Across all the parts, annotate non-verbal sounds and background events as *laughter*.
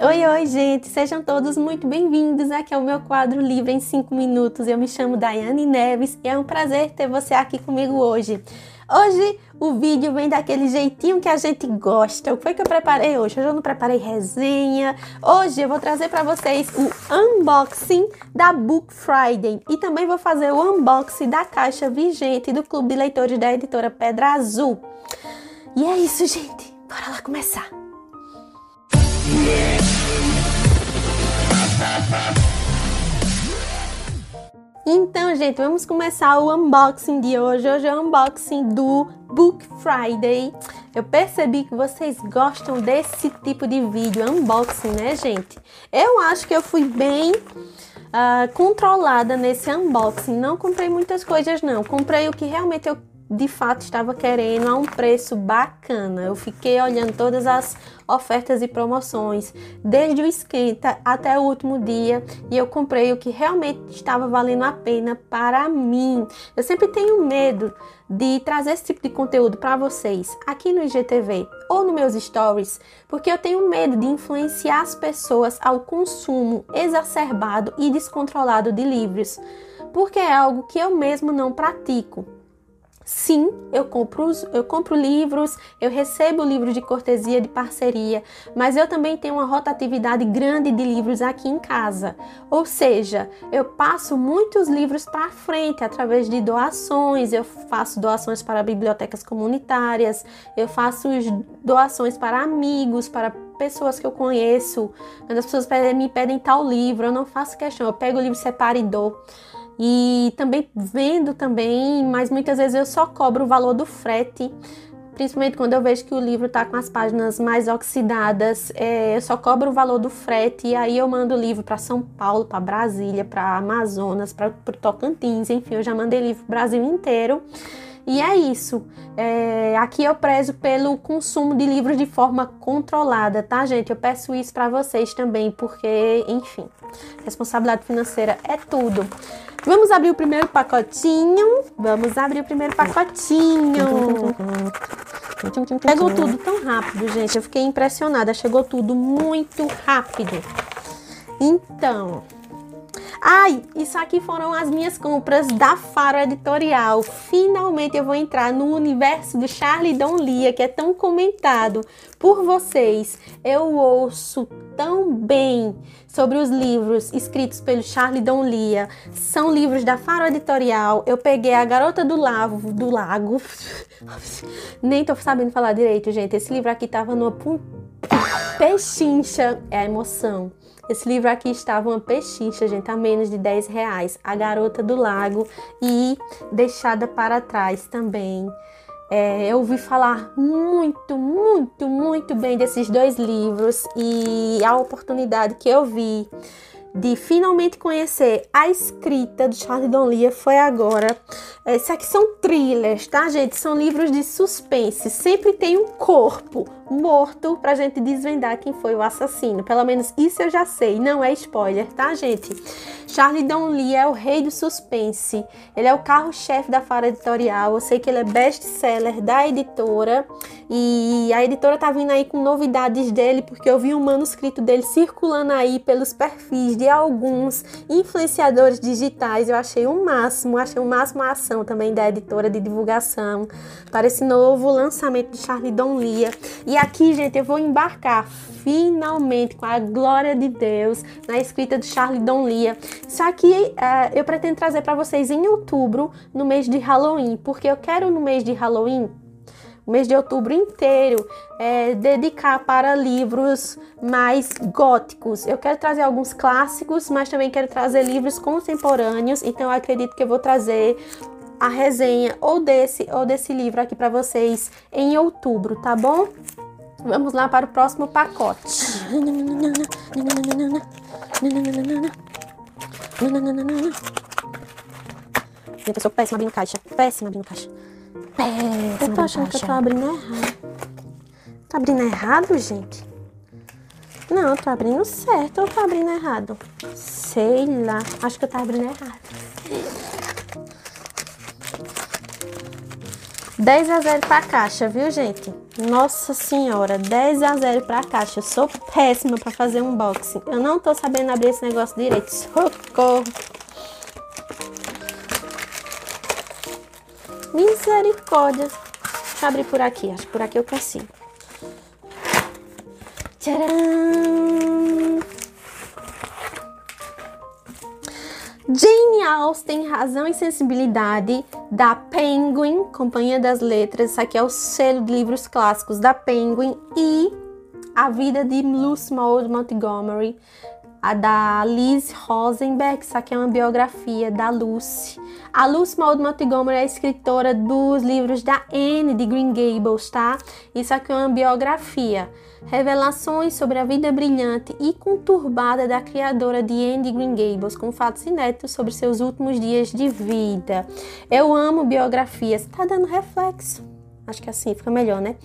Oi, oi, gente! Sejam todos muito bem-vindos aqui ao meu quadro Livre em 5 Minutos. Eu me chamo Daiane Neves e é um prazer ter você aqui comigo hoje. Hoje o vídeo vem daquele jeitinho que a gente gosta. O que foi que eu preparei hoje? Hoje eu não preparei resenha. Hoje eu vou trazer para vocês o unboxing da Book Friday e também vou fazer o unboxing da caixa vigente do Clube de Leitores da editora Pedra Azul. E é isso, gente. Bora lá começar. Então, gente, vamos começar o unboxing de hoje. Hoje é o unboxing do Book Friday. Eu percebi que vocês gostam desse tipo de vídeo, unboxing, né, gente? Eu acho que eu fui bem uh, controlada nesse unboxing. Não comprei muitas coisas, não. Comprei o que realmente eu de fato estava querendo a um preço bacana. Eu fiquei olhando todas as ofertas e promoções, desde o esquenta até o último dia, e eu comprei o que realmente estava valendo a pena para mim. Eu sempre tenho medo de trazer esse tipo de conteúdo para vocês aqui no IGTV ou nos meus stories, porque eu tenho medo de influenciar as pessoas ao consumo exacerbado e descontrolado de livros, porque é algo que eu mesmo não pratico. Sim, eu compro, eu compro livros, eu recebo livros de cortesia, de parceria, mas eu também tenho uma rotatividade grande de livros aqui em casa. Ou seja, eu passo muitos livros para frente através de doações, eu faço doações para bibliotecas comunitárias, eu faço doações para amigos, para pessoas que eu conheço. Quando as pessoas me pedem tal livro, eu não faço questão, eu pego o livro, separo e dou e também vendo também, mas muitas vezes eu só cobro o valor do frete, principalmente quando eu vejo que o livro está com as páginas mais oxidadas, é, eu só cobro o valor do frete e aí eu mando o livro para São Paulo, para Brasília, para Amazonas, para Tocantins, enfim, eu já mandei livro para o Brasil inteiro. E é isso. É, aqui eu prezo pelo consumo de livros de forma controlada, tá, gente? Eu peço isso para vocês também, porque, enfim, responsabilidade financeira é tudo. Vamos abrir o primeiro pacotinho. Vamos abrir o primeiro pacotinho. Chegou tudo tão rápido, gente. Eu fiquei impressionada. Chegou tudo muito rápido. Então, Ai, isso aqui foram as minhas compras da Faro Editorial. Finalmente eu vou entrar no universo do Charlie Don Lia, que é tão comentado por vocês. Eu ouço tão bem sobre os livros escritos pelo Charlie Don Lia. São livros da Faro Editorial. Eu peguei A Garota do Lago, do Lago. *laughs* Nem tô sabendo falar direito, gente. Esse livro aqui tava numa pechincha. É a emoção. Esse livro aqui estava uma pechincha, gente, a menos de 10 reais. A Garota do Lago e Deixada para Trás também. É, eu ouvi falar muito, muito, muito bem desses dois livros e a oportunidade que eu vi de finalmente conhecer a escrita do Charles Donlia foi agora. Esses aqui são thrillers, tá, gente? São livros de suspense. Sempre tem um corpo morto pra gente desvendar quem foi o assassino. Pelo menos isso eu já sei, não é spoiler, tá, gente? Charlie Donley é o rei do suspense. Ele é o carro-chefe da Fara Editorial. Eu sei que ele é best-seller da editora e a editora tá vindo aí com novidades dele porque eu vi um manuscrito dele circulando aí pelos perfis de alguns influenciadores digitais. Eu achei o um máximo, achei o um máximo a ação também da editora de divulgação para esse novo lançamento de Charlie Donlia. E aqui, gente, eu vou embarcar finalmente, com a glória de Deus, na escrita de Charlie Donlia. Isso aqui uh, eu pretendo trazer para vocês em outubro, no mês de Halloween, porque eu quero no mês de Halloween o mês de outubro inteiro é, dedicar para livros mais góticos. Eu quero trazer alguns clássicos, mas também quero trazer livros contemporâneos. Então acredito que eu vou trazer a resenha ou desse ou desse livro aqui para vocês em outubro, tá bom? Vamos lá para o próximo pacote. Eu sou péssima abrindo caixa. Péssima abrindo caixa. Péssima Eu tô achando caixa. que eu tô abrindo errado. Tô abrindo errado, gente? Não, eu tô abrindo certo ou tô abrindo errado? Sei lá. Acho que eu tô abrindo errado. 10 a 0 pra caixa, viu, gente? Nossa senhora, 10 a 0 pra caixa. Eu sou péssima pra fazer unboxing. Eu não tô sabendo abrir esse negócio direito. Socorro. Misericórdia. Deixa eu abrir por aqui. Acho que por aqui eu consigo. Tcharam! Jane Austen, Razão e Sensibilidade, da Penguin, Companhia das Letras. Isso aqui é o selo de livros clássicos da Penguin. E A Vida de Lucy Maud Montgomery, a da Liz Rosenberg. Isso aqui é uma biografia da Lucy. A Lucy Maud Montgomery é escritora dos livros da Anne de Green Gables, tá? Isso aqui é uma biografia. Revelações sobre a vida brilhante e conturbada da criadora de Andy Green Gables, com fatos inéditos sobre seus últimos dias de vida. Eu amo biografias. Tá dando reflexo. Acho que assim fica melhor, né?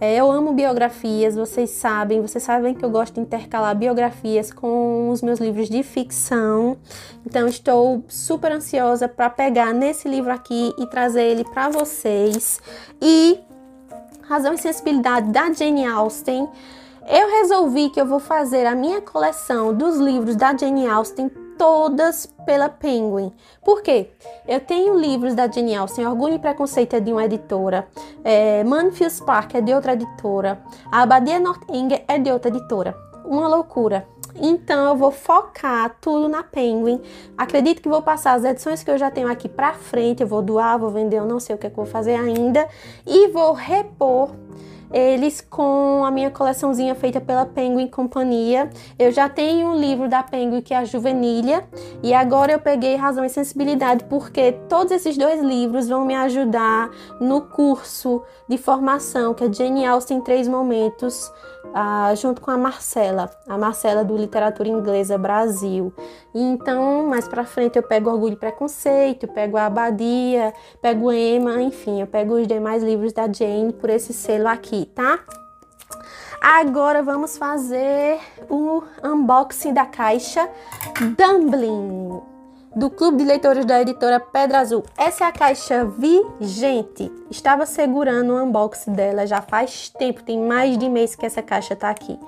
É, eu amo biografias, vocês sabem, vocês sabem que eu gosto de intercalar biografias com os meus livros de ficção. Então estou super ansiosa para pegar nesse livro aqui e trazer ele para vocês. E Razão e Sensibilidade da Jane Austen, eu resolvi que eu vou fazer a minha coleção dos livros da Jane Austen todas pela Penguin. Por quê? Eu tenho livros da Jane Austen, Orgulho e Preconceito é de uma editora, é, Manfield Park é de outra editora, a Abadia Northanger é de outra editora. Uma loucura. Então eu vou focar tudo na Penguin. Acredito que vou passar as edições que eu já tenho aqui para frente, eu vou doar, vou vender, eu não sei o que, é que eu vou fazer ainda e vou repor eles com a minha coleçãozinha feita pela Penguin Companhia. Eu já tenho um livro da Penguin que é a Juvenília e agora eu peguei Razão e Sensibilidade porque todos esses dois livros vão me ajudar no curso de formação que é Jane Austen Três Momentos ah, junto com a Marcela, a Marcela do Literatura Inglesa Brasil. E então, mais para frente eu pego Orgulho e Preconceito, pego a Abadia, pego Emma, enfim, eu pego os demais livros da Jane por esse selo aqui, tá? Agora vamos fazer o unboxing da caixa Dumbling do Clube de Leitores da editora Pedra Azul. Essa é a caixa vigente. Estava segurando o unboxing dela já faz tempo, tem mais de mês que essa caixa está aqui.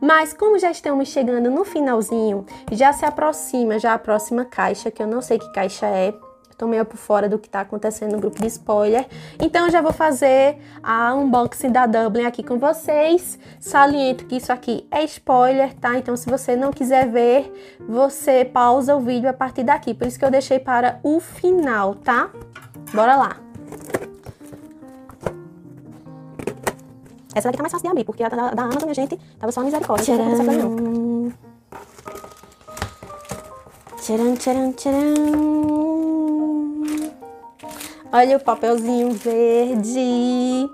Mas como já estamos chegando no finalzinho, já se aproxima já a próxima caixa, que eu não sei que caixa é, Tô meio por fora do que tá acontecendo no grupo de spoiler. Então eu já vou fazer a unboxing da Dublin aqui com vocês. Saliento que isso aqui é spoiler, tá? Então se você não quiser ver, você pausa o vídeo a partir daqui. Por isso que eu deixei para o final, tá? Bora lá. Essa daqui tá mais fácil de abrir, porque a da, da Amazon, minha gente, tava só misericórdia. Tcharam, tcharam, tcharam, tcharam. Olha o papelzinho verde.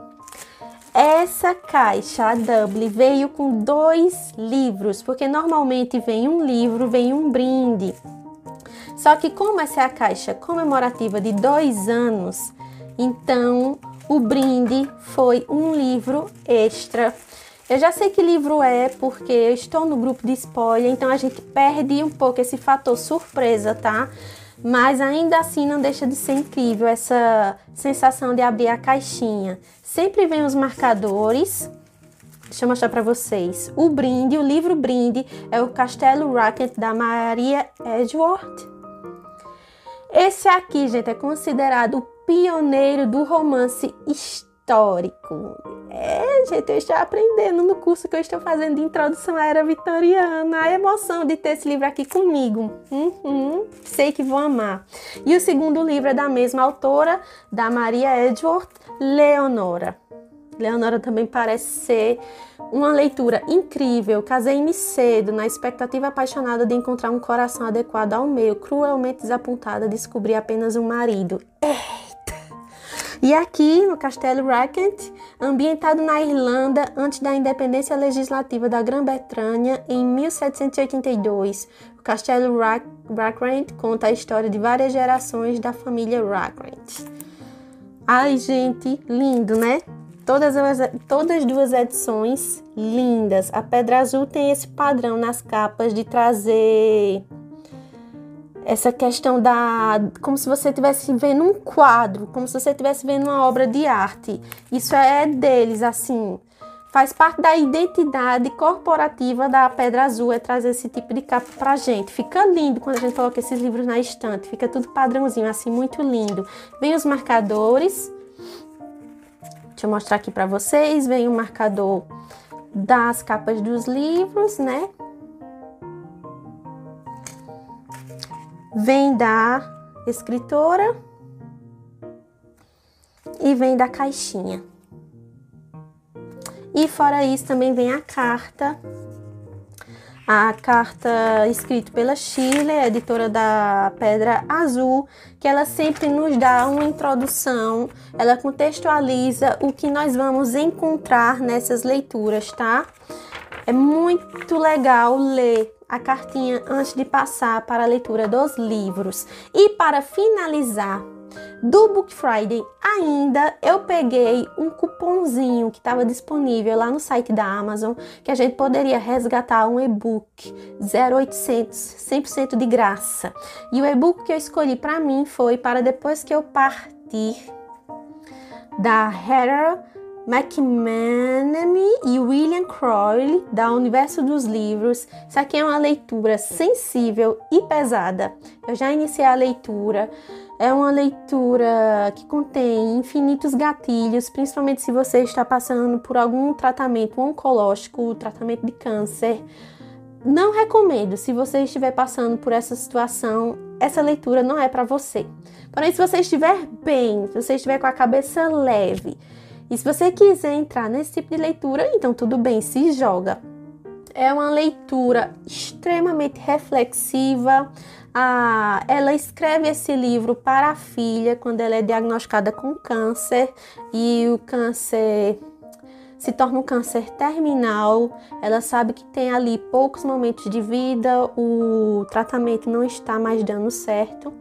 Essa caixa, a Double, veio com dois livros, porque normalmente vem um livro, vem um brinde. Só que como essa é a caixa comemorativa de dois anos, então o brinde foi um livro extra. Eu já sei que livro é, porque eu estou no grupo de spoiler, então a gente perde um pouco esse fator surpresa, tá? Mas ainda assim não deixa de ser incrível essa sensação de abrir a caixinha. Sempre vem os marcadores. Deixa eu mostrar para vocês. O brinde, o livro brinde é o Castelo Racket da Maria Edgeworth. Esse aqui, gente, é considerado o pioneiro do romance histórico. É, gente, eu estou aprendendo no curso que eu estou fazendo de introdução à era vitoriana. A emoção de ter esse livro aqui comigo. Uhum, sei que vou amar. E o segundo livro é da mesma autora, da Maria Edgeworth, Leonora. Leonora também parece ser uma leitura incrível. Casei-me cedo, na expectativa apaixonada de encontrar um coração adequado ao meu, cruelmente desapontada, descobri apenas um marido. É e aqui no Castelo Rackent, ambientado na Irlanda antes da independência legislativa da Grã-Bretanha em 1782, o Castelo Rackent conta a história de várias gerações da família Rackent. Ai, gente, lindo, né? Todas as, todas as duas edições lindas. A Pedra Azul tem esse padrão nas capas de trazer essa questão da como se você estivesse vendo um quadro, como se você estivesse vendo uma obra de arte. Isso é deles, assim. Faz parte da identidade corporativa da Pedra Azul é trazer esse tipo de capa pra gente. Fica lindo quando a gente coloca esses livros na estante. Fica tudo padrãozinho, assim, muito lindo. Vem os marcadores. Deixa eu mostrar aqui para vocês. Vem o marcador das capas dos livros, né? Vem da escritora e vem da caixinha. E fora isso também vem a carta. A carta escrita pela Chile, editora da Pedra Azul, que ela sempre nos dá uma introdução, ela contextualiza o que nós vamos encontrar nessas leituras, tá? É muito legal ler a cartinha antes de passar para a leitura dos livros. E para finalizar, do Book Friday ainda eu peguei um cupomzinho que estava disponível lá no site da Amazon que a gente poderia resgatar um e-book 0800 100% de graça. E o e-book que eu escolhi para mim foi para depois que eu partir da Heather McManamy e William Crowley, da Universo dos Livros. Isso aqui é uma leitura sensível e pesada. Eu já iniciei a leitura. É uma leitura que contém infinitos gatilhos, principalmente se você está passando por algum tratamento oncológico, tratamento de câncer. Não recomendo, se você estiver passando por essa situação, essa leitura não é para você. Porém, se você estiver bem, se você estiver com a cabeça leve, e se você quiser entrar nesse tipo de leitura, então tudo bem, se joga. É uma leitura extremamente reflexiva, a, ela escreve esse livro para a filha quando ela é diagnosticada com câncer e o câncer se torna um câncer terminal. Ela sabe que tem ali poucos momentos de vida, o tratamento não está mais dando certo.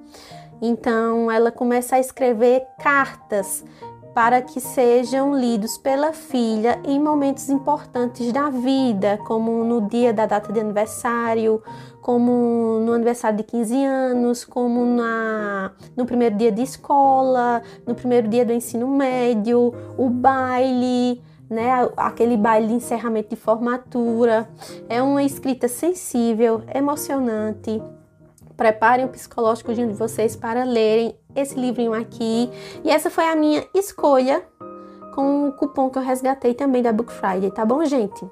Então ela começa a escrever cartas para que sejam lidos pela filha em momentos importantes da vida, como no dia da data de aniversário, como no aniversário de 15 anos, como na, no primeiro dia de escola, no primeiro dia do ensino médio, o baile, né, aquele baile de encerramento de formatura. É uma escrita sensível, emocionante. Preparem o psicológico de vocês para lerem esse livrinho aqui. E essa foi a minha escolha com o cupom que eu resgatei também da Book Friday, tá bom, gente?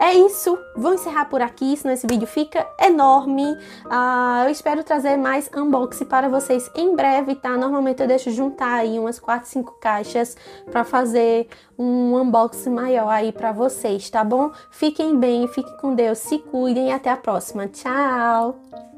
É isso, vou encerrar por aqui, senão esse vídeo fica enorme. Uh, eu espero trazer mais unboxing para vocês em breve, tá? Normalmente eu deixo juntar aí umas 4, 5 caixas para fazer um unboxing maior aí para vocês, tá bom? Fiquem bem, fiquem com Deus, se cuidem e até a próxima. Tchau!